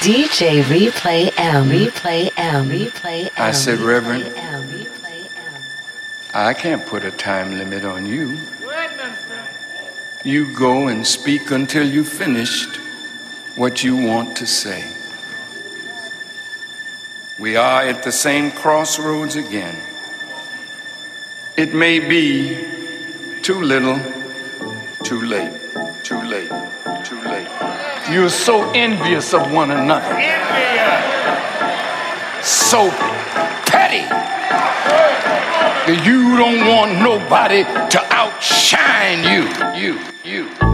DJ Replay M. Replay M. Replay M. I said, Reverend, M, Replay M. I can't put a time limit on you. You go and speak until you finished what you want to say. We are at the same crossroads again. It may be too little, too late, too late, too late. You're so envious of one another. So petty that you don't want nobody to outshine you. You, you,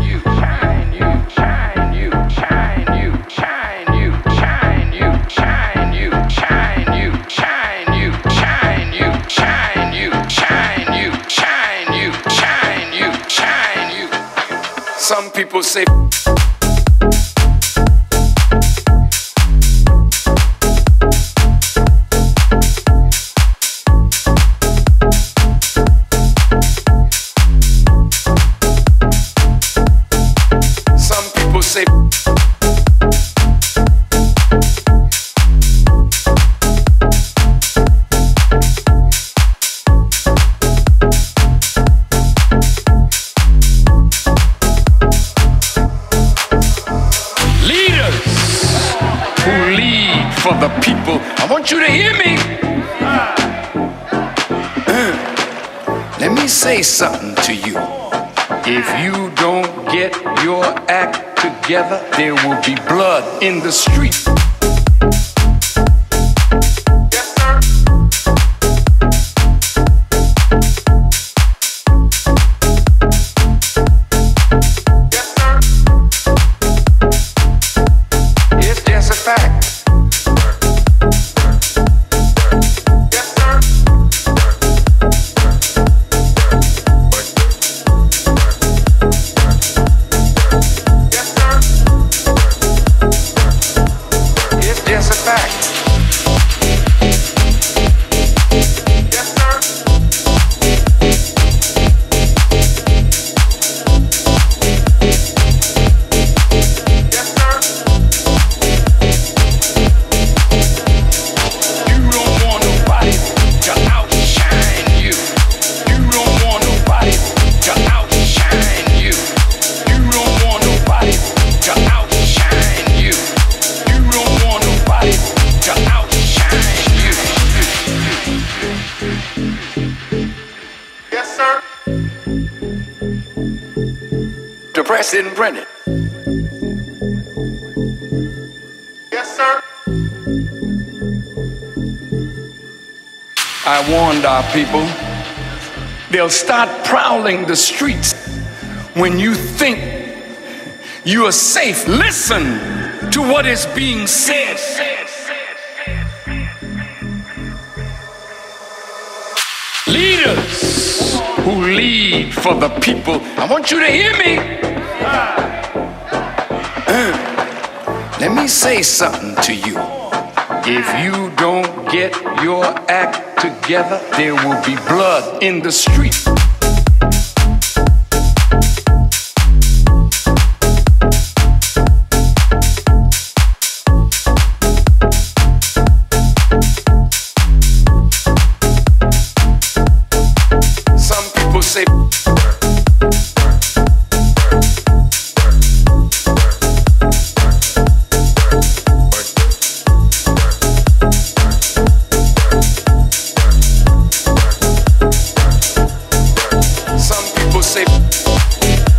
want you to hear me. Uh. Let me say something to you. If you don't get your act together, there will be blood in the street. The press didn't print it. Yes, sir. I warned our people. They'll start prowling the streets when you think you are safe. Listen to what is being said. Leaders who lead for the people. I want you to hear me. Let me say something to you. If you don't get your act together, there will be blood in the street. Yeah.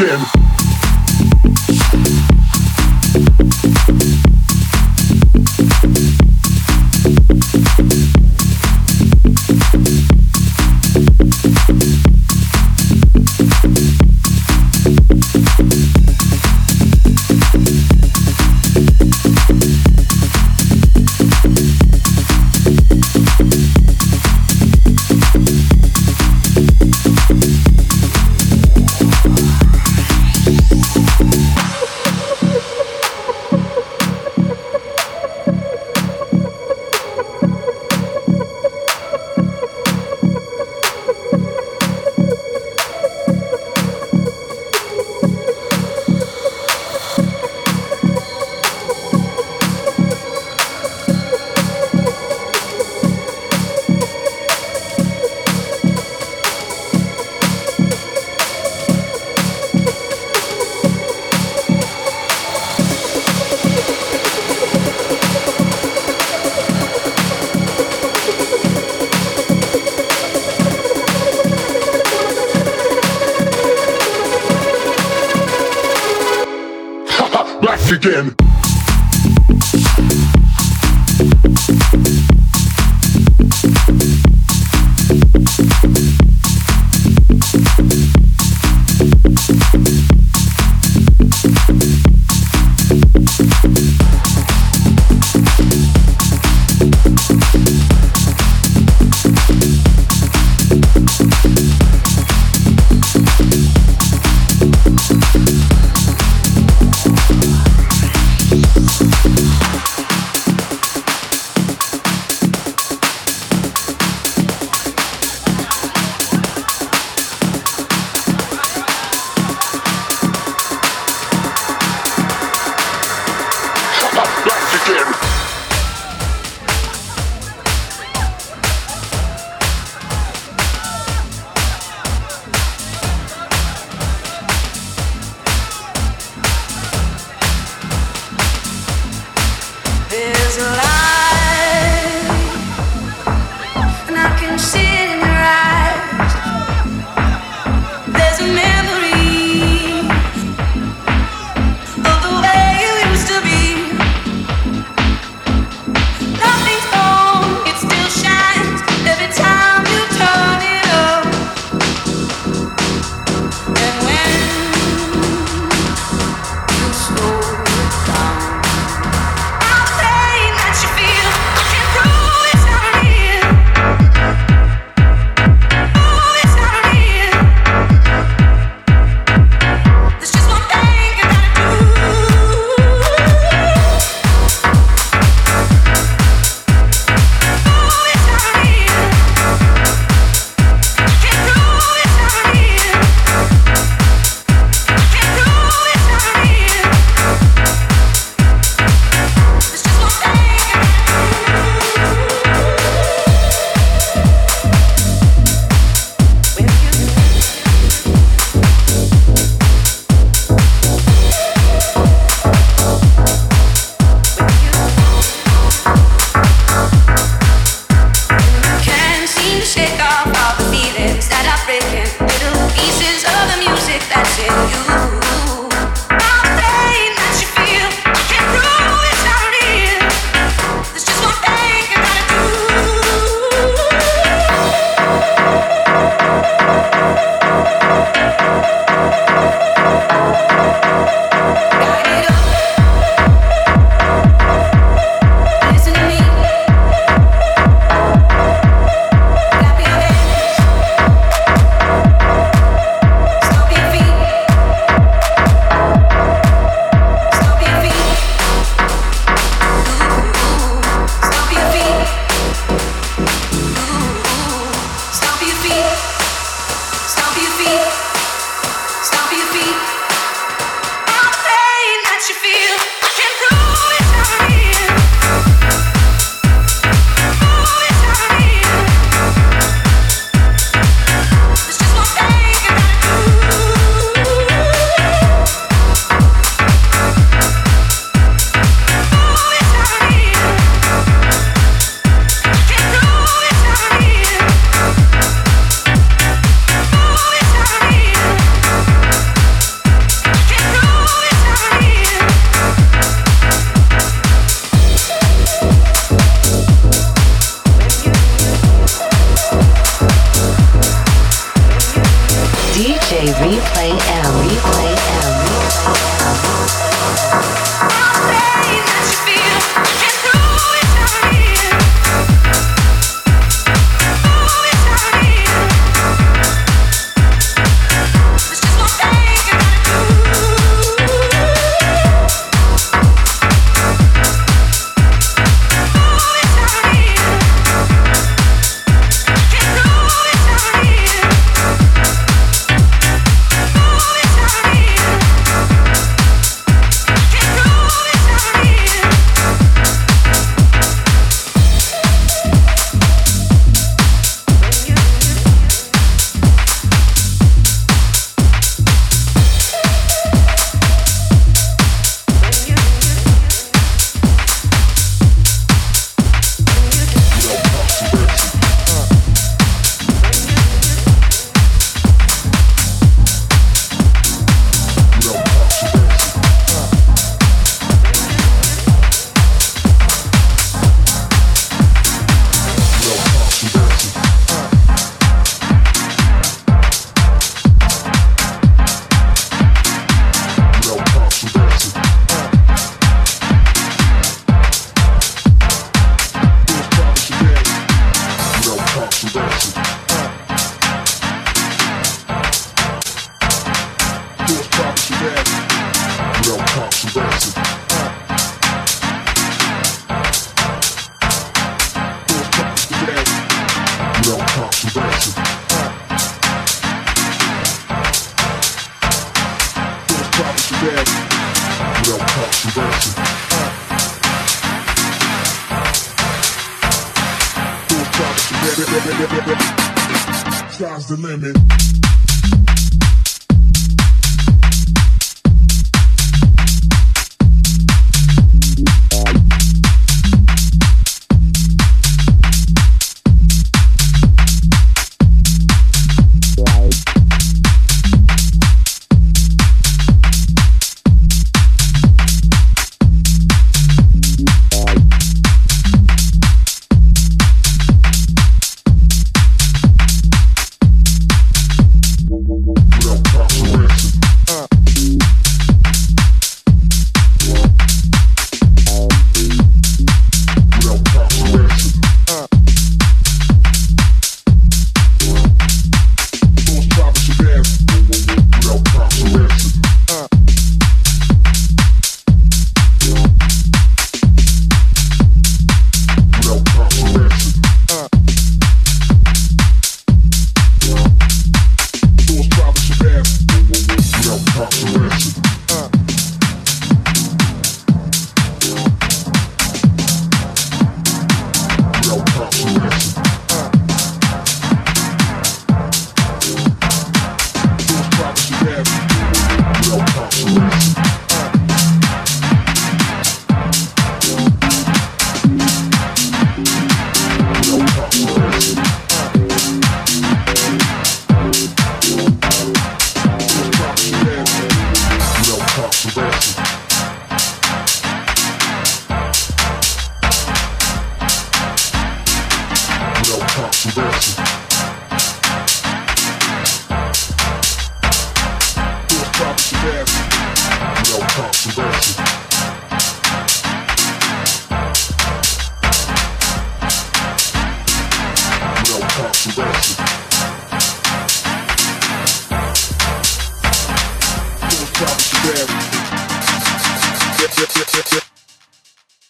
Again. Again.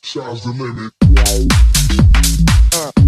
Sky's the limit. Uh.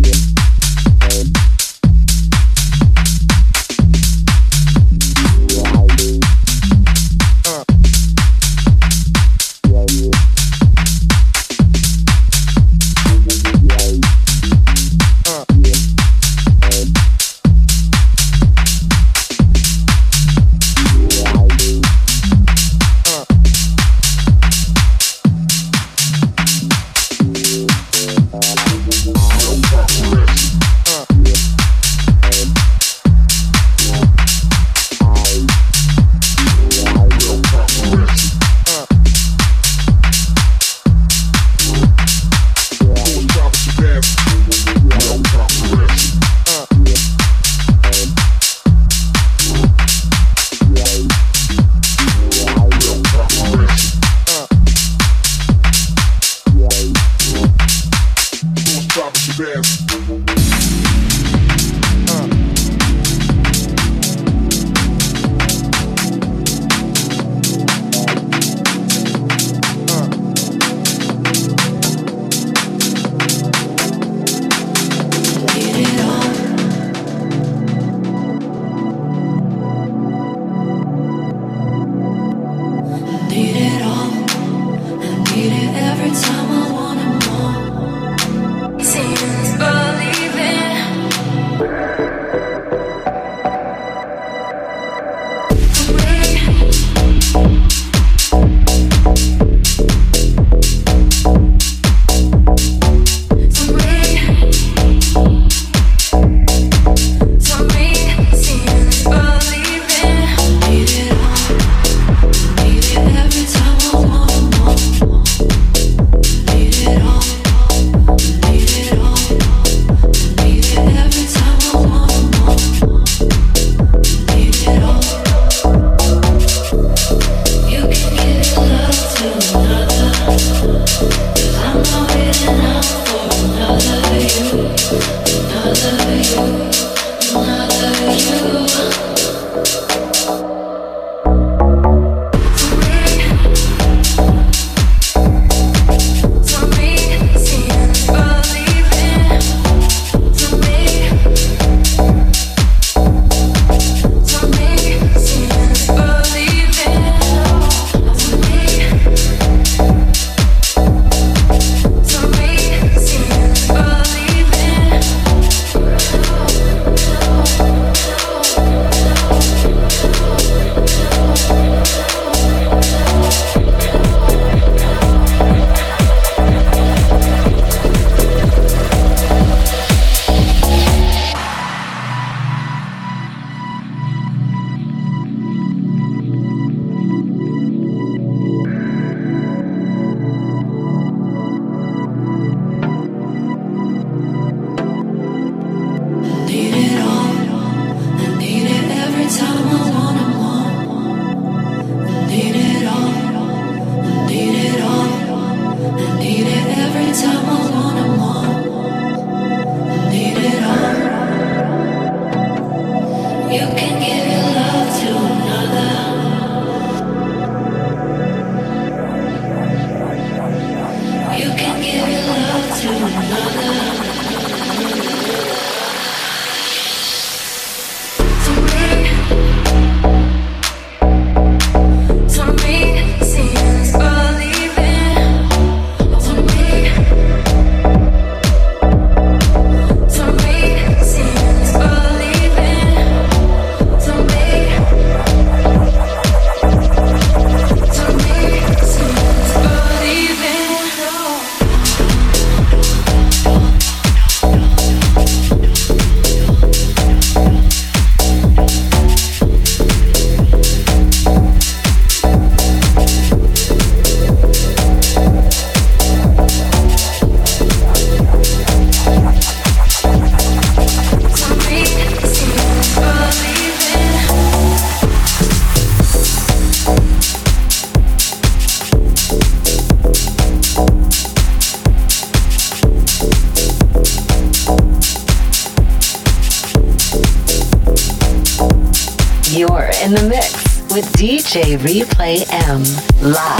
DJ Replay M live.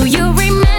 Do you remember?